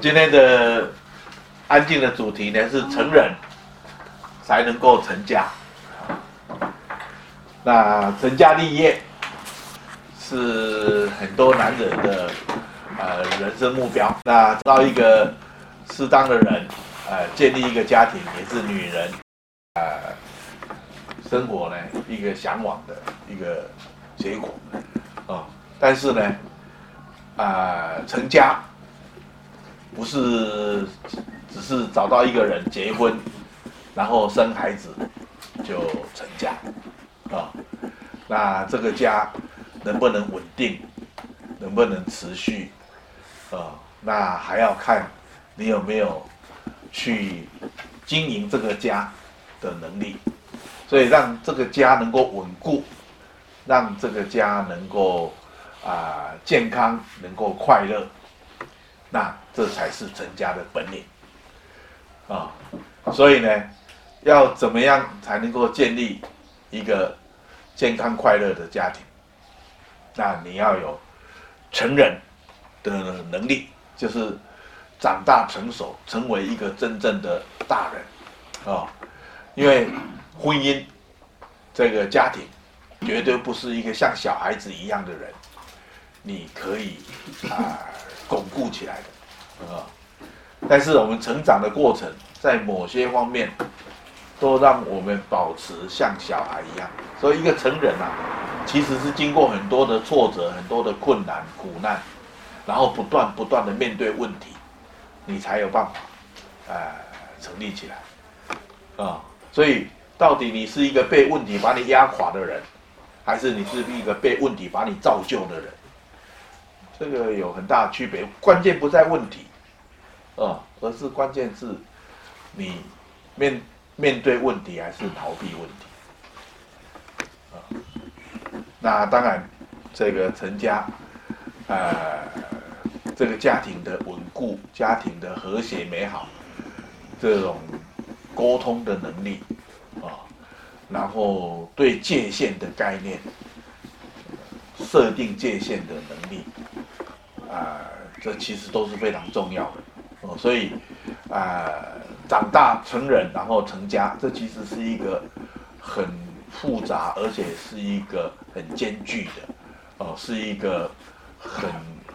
今天的安静的主题呢是成人才能够成家。那成家立业是很多男人的呃人生目标。那到一个适当的人，呃，建立一个家庭也是女人呃生活呢一个向往的一个结果啊、但是呢，啊、呃，成家。不是只是找到一个人结婚，然后生孩子就成家啊？那这个家能不能稳定，能不能持续啊？那还要看你有没有去经营这个家的能力。所以让这个家能够稳固，让这个家能够啊健康，能够快乐。那这才是成家的本领啊！所以呢，要怎么样才能够建立一个健康快乐的家庭？那你要有成人的能力，就是长大成熟，成为一个真正的大人啊！因为婚姻这个家庭绝对不是一个像小孩子一样的人，你可以啊。巩固起来的，啊，但是我们成长的过程，在某些方面，都让我们保持像小孩一样。所以，一个成人啊，其实是经过很多的挫折、很多的困难、苦难，然后不断不断的面对问题，你才有办法，呃，成立起来，啊，所以到底你是一个被问题把你压垮的人，还是你是一个被问题把你造就的人？这个有很大的区别，关键不在问题，啊，而是关键是，你面面对问题还是逃避问题，啊，那当然，这个成家，呃，这个家庭的稳固，家庭的和谐美好，这种沟通的能力，啊，然后对界限的概念，设定界限的能力。啊、这其实都是非常重要的哦，所以啊、长大成人然后成家，这其实是一个很复杂，而且是一个很艰巨的哦，是一个很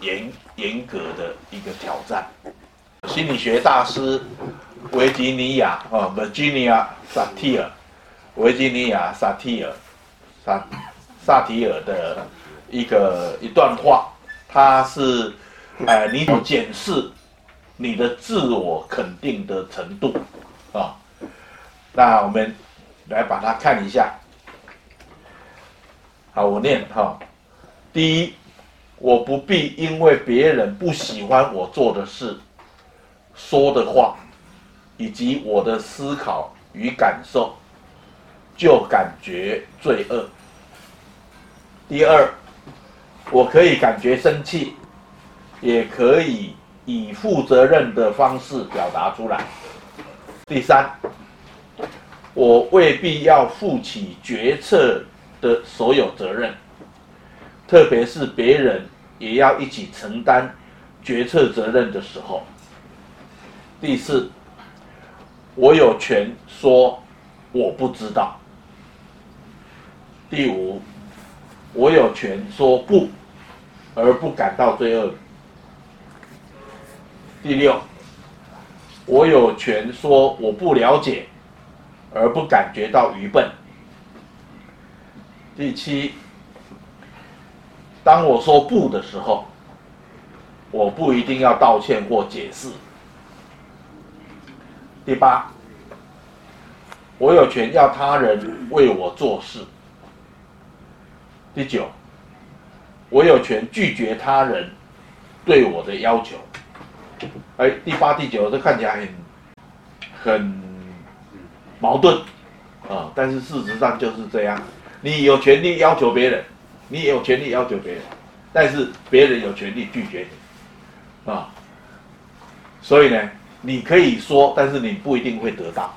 严严格的一个挑战。心理学大师维吉尼亚哦，Virginia Satir，维吉尼亚萨提尔，萨萨提尔的一个一段话。它是，呃，你检视你的自我肯定的程度，啊，那我们来把它看一下。好，我念哈。第一，我不必因为别人不喜欢我做的事、说的话，以及我的思考与感受，就感觉罪恶。第二。我可以感觉生气，也可以以负责任的方式表达出来。第三，我未必要负起决策的所有责任，特别是别人也要一起承担决策责任的时候。第四，我有权说我不知道。第五，我有权说不。而不感到罪恶。第六，我有权说我不了解，而不感觉到愚笨。第七，当我说不的时候，我不一定要道歉或解释。第八，我有权要他人为我做事。第九。我有权拒绝他人对我的要求。哎，第八、第九，这看起来很很矛盾啊，但是事实上就是这样。你有权利要求别人，你有权利要求别人，但是别人有权利拒绝你啊。所以呢，你可以说，但是你不一定会得到。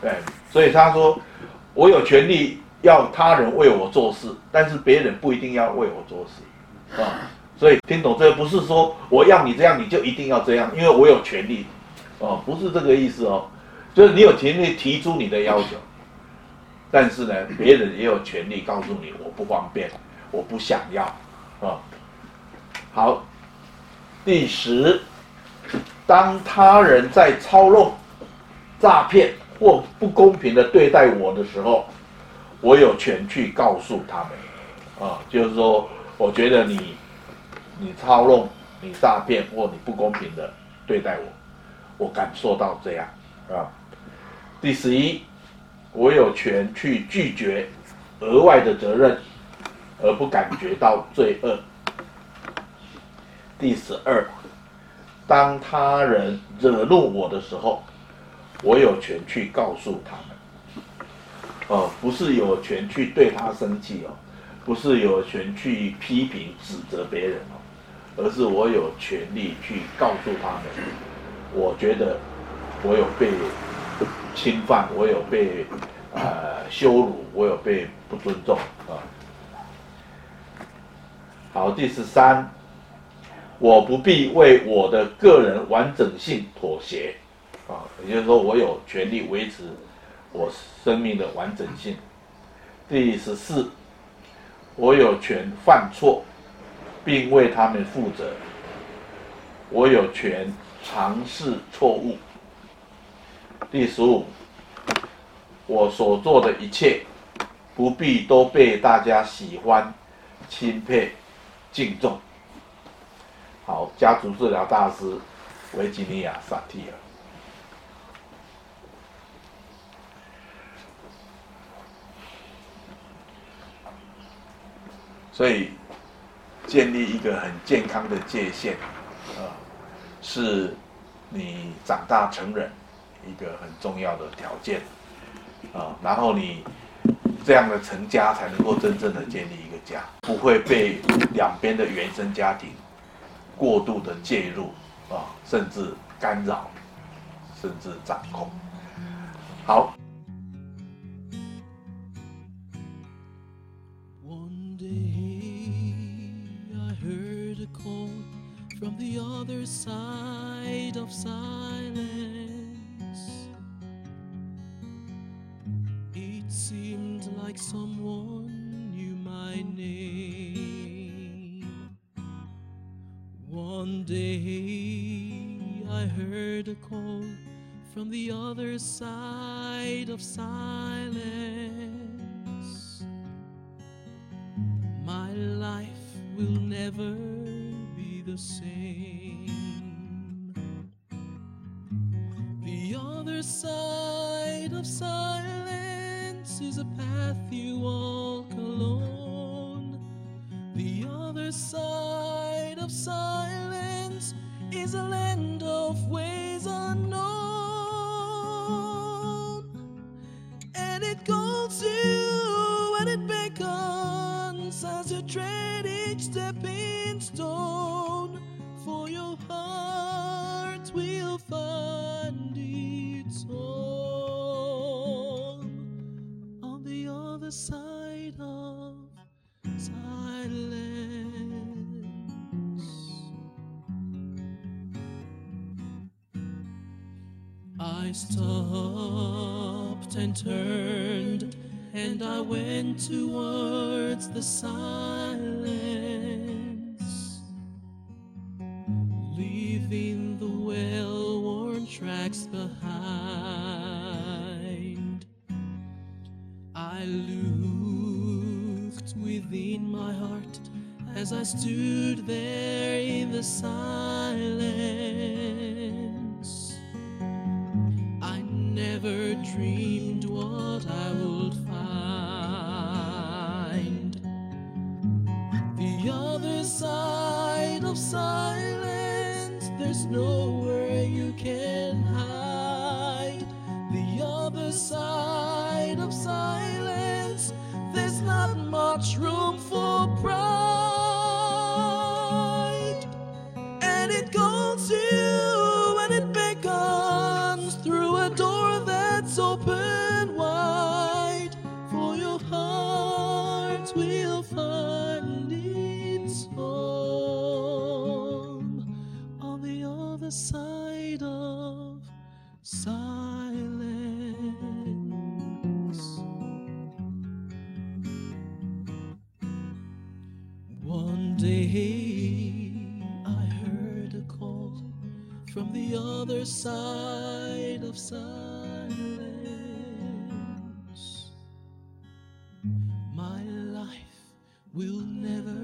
对，所以他说，我有权利。要他人为我做事，但是别人不一定要为我做事，啊，所以听懂这个不是说我要你这样你就一定要这样，因为我有权利，哦，不是这个意思哦，就是你有权利提出你的要求，但是呢，别人也有权利告诉你我不方便，我不想要，啊、好，第十，当他人在操弄、诈骗或不公平的对待我的时候，我有权去告诉他们，啊、就是说，我觉得你。你操弄、你诈骗或你不公平的对待我，我感受到这样啊。第十一，我有权去拒绝额外的责任，而不感觉到罪恶。第十二，当他人惹怒我的时候，我有权去告诉他们。哦，不是有权去对他生气哦，不是有权去批评指责别人哦。而是我有权利去告诉他们，我觉得我有被侵犯，我有被呃羞辱，我有被不尊重啊。好，第十三，我不必为我的个人完整性妥协啊，也就是说，我有权利维持我生命的完整性。第十四，我有权犯错。并为他们负责。我有权尝试错误。第十五，我所做的一切不必都被大家喜欢、钦佩、敬重。好，家族治疗大师维吉尼亚·萨提尔。所以。建立一个很健康的界限，啊，是你长大成人一个很重要的条件，啊，然后你这样的成家才能够真正的建立一个家，不会被两边的原生家庭过度的介入，啊，甚至干扰，甚至掌控。好。the other side of silence. It seemed like someone knew my name. One day I heard a call from the other side of silence. My life will never the same. The other side of silence is a path you walk alone. The other side of silence is a land stopped and turned, and I went towards the silence, leaving the well worn tracks behind. I looked within my heart as I stood there in the silence. Dreamed what I would find. The other side of silence, there's nowhere you can hide. The other side of silence, there's not much room for pride. Day I heard a call from the other side of silence. My life will never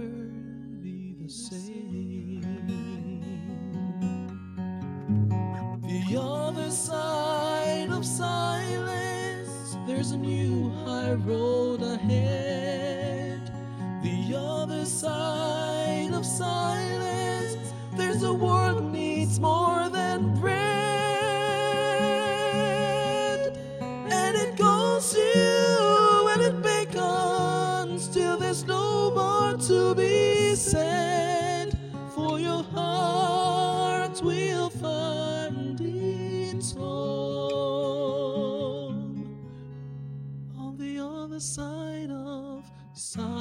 be the same. The other side of silence, there's a new high road ahead. A world needs more than bread. And it calls you and it beckons till there's no more to be said. For your heart will find its home on the other side of silence.